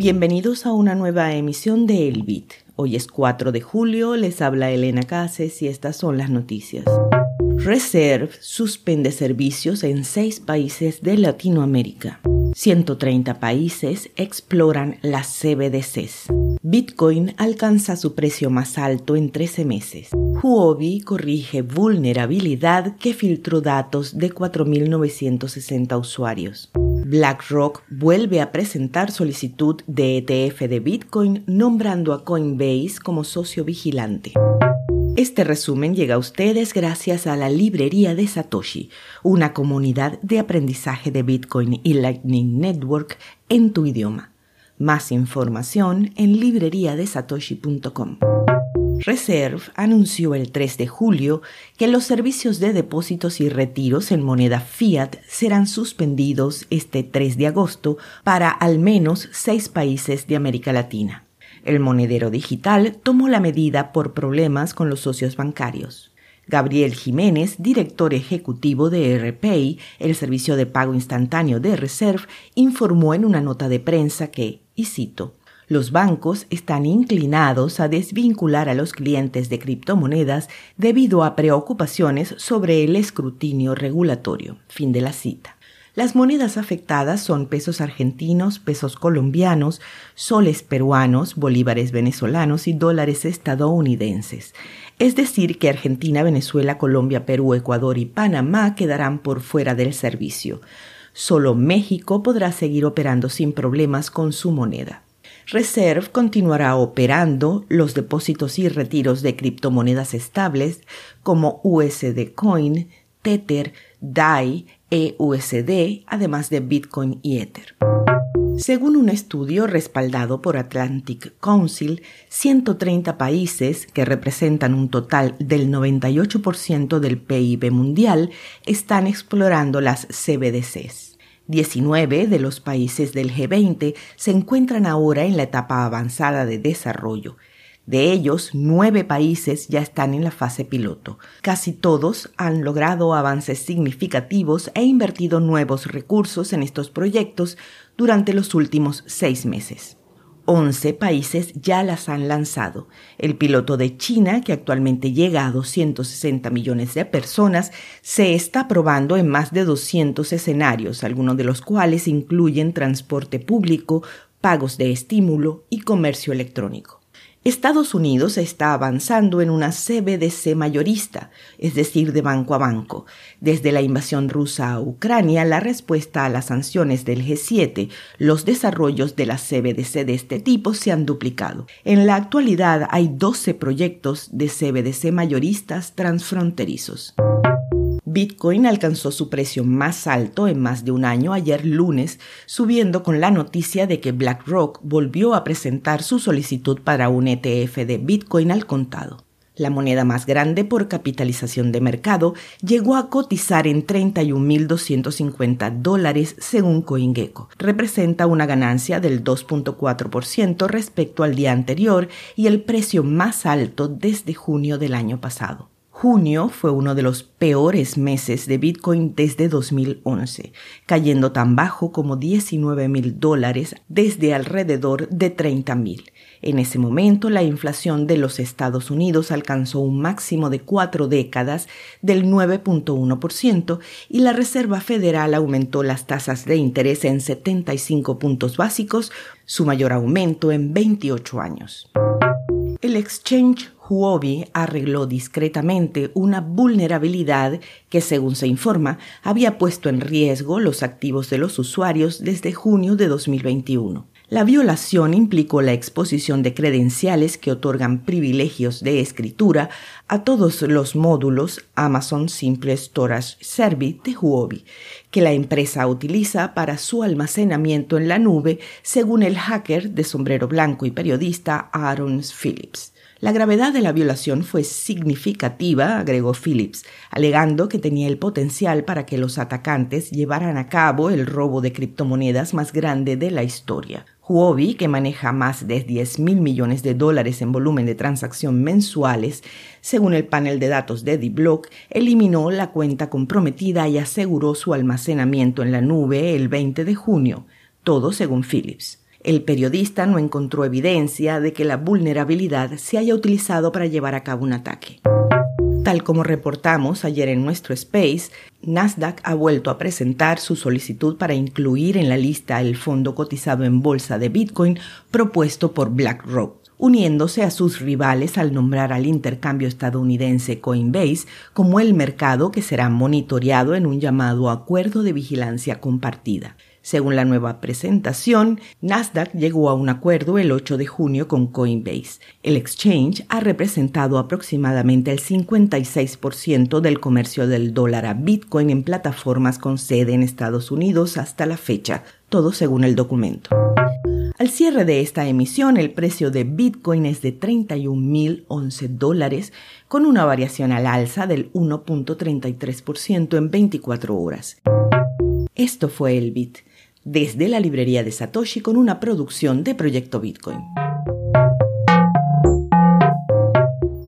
Bienvenidos a una nueva emisión de El Bit. Hoy es 4 de julio, les habla Elena Cases y estas son las noticias. Reserve suspende servicios en seis países de Latinoamérica. 130 países exploran las CBDCs. Bitcoin alcanza su precio más alto en 13 meses. Huobi corrige vulnerabilidad que filtró datos de 4.960 usuarios. BlackRock vuelve a presentar solicitud de ETF de Bitcoin nombrando a Coinbase como socio vigilante. Este resumen llega a ustedes gracias a la librería de Satoshi, una comunidad de aprendizaje de Bitcoin y Lightning Network en tu idioma. Más información en libreriadesatoshi.com. Reserve anunció el 3 de julio que los servicios de depósitos y retiros en moneda fiat serán suspendidos este 3 de agosto para al menos seis países de América Latina. El monedero digital tomó la medida por problemas con los socios bancarios. Gabriel Jiménez, director ejecutivo de RPay, el servicio de pago instantáneo de Reserve, informó en una nota de prensa que, y cito, los bancos están inclinados a desvincular a los clientes de criptomonedas debido a preocupaciones sobre el escrutinio regulatorio. Fin de la cita. Las monedas afectadas son pesos argentinos, pesos colombianos, soles peruanos, bolívares venezolanos y dólares estadounidenses. Es decir, que Argentina, Venezuela, Colombia, Perú, Ecuador y Panamá quedarán por fuera del servicio. Solo México podrá seguir operando sin problemas con su moneda. Reserve continuará operando los depósitos y retiros de criptomonedas estables como USD Coin, Tether, DAI, EUSD, además de Bitcoin y Ether. Según un estudio respaldado por Atlantic Council, 130 países, que representan un total del 98% del PIB mundial, están explorando las CBDCs. 19 de los países del G20 se encuentran ahora en la etapa avanzada de desarrollo de ellos, nueve países ya están en la fase piloto. Casi todos han logrado avances significativos e invertido nuevos recursos en estos proyectos durante los últimos seis meses. Once países ya las han lanzado. El piloto de China, que actualmente llega a 260 millones de personas, se está probando en más de 200 escenarios, algunos de los cuales incluyen transporte público, pagos de estímulo y comercio electrónico. Estados Unidos está avanzando en una CBDC mayorista, es decir, de banco a banco. Desde la invasión rusa a Ucrania, la respuesta a las sanciones del G7, los desarrollos de la CBDC de este tipo se han duplicado. En la actualidad hay 12 proyectos de CBDC mayoristas transfronterizos. Bitcoin alcanzó su precio más alto en más de un año ayer lunes, subiendo con la noticia de que BlackRock volvió a presentar su solicitud para un ETF de Bitcoin al contado. La moneda más grande por capitalización de mercado llegó a cotizar en 31.250 dólares según CoinGecko. Representa una ganancia del 2.4% respecto al día anterior y el precio más alto desde junio del año pasado. Junio fue uno de los peores meses de Bitcoin desde 2011, cayendo tan bajo como 19 mil dólares desde alrededor de 30 mil. En ese momento, la inflación de los Estados Unidos alcanzó un máximo de cuatro décadas del 9.1% y la Reserva Federal aumentó las tasas de interés en 75 puntos básicos, su mayor aumento en 28 años. El exchange Huobi arregló discretamente una vulnerabilidad que, según se informa, había puesto en riesgo los activos de los usuarios desde junio de 2021. La violación implicó la exposición de credenciales que otorgan privilegios de escritura a todos los módulos Amazon Simple Storage Service de Huobi, que la empresa utiliza para su almacenamiento en la nube, según el hacker de sombrero blanco y periodista Aaron Phillips. La gravedad de la violación fue significativa, agregó Phillips, alegando que tenía el potencial para que los atacantes llevaran a cabo el robo de criptomonedas más grande de la historia. Huobi, que maneja más de 10 mil millones de dólares en volumen de transacción mensuales, según el panel de datos de D-Block, eliminó la cuenta comprometida y aseguró su almacenamiento en la nube el 20 de junio, todo según Phillips. El periodista no encontró evidencia de que la vulnerabilidad se haya utilizado para llevar a cabo un ataque. Tal como reportamos ayer en nuestro space, Nasdaq ha vuelto a presentar su solicitud para incluir en la lista el fondo cotizado en bolsa de Bitcoin propuesto por BlackRock uniéndose a sus rivales al nombrar al intercambio estadounidense Coinbase como el mercado que será monitoreado en un llamado acuerdo de vigilancia compartida. Según la nueva presentación, Nasdaq llegó a un acuerdo el 8 de junio con Coinbase. El exchange ha representado aproximadamente el 56% del comercio del dólar a Bitcoin en plataformas con sede en Estados Unidos hasta la fecha, todo según el documento. Al cierre de esta emisión, el precio de Bitcoin es de 31.011 dólares, con una variación al alza del 1.33% en 24 horas. Esto fue el Bit, desde la librería de Satoshi con una producción de Proyecto Bitcoin.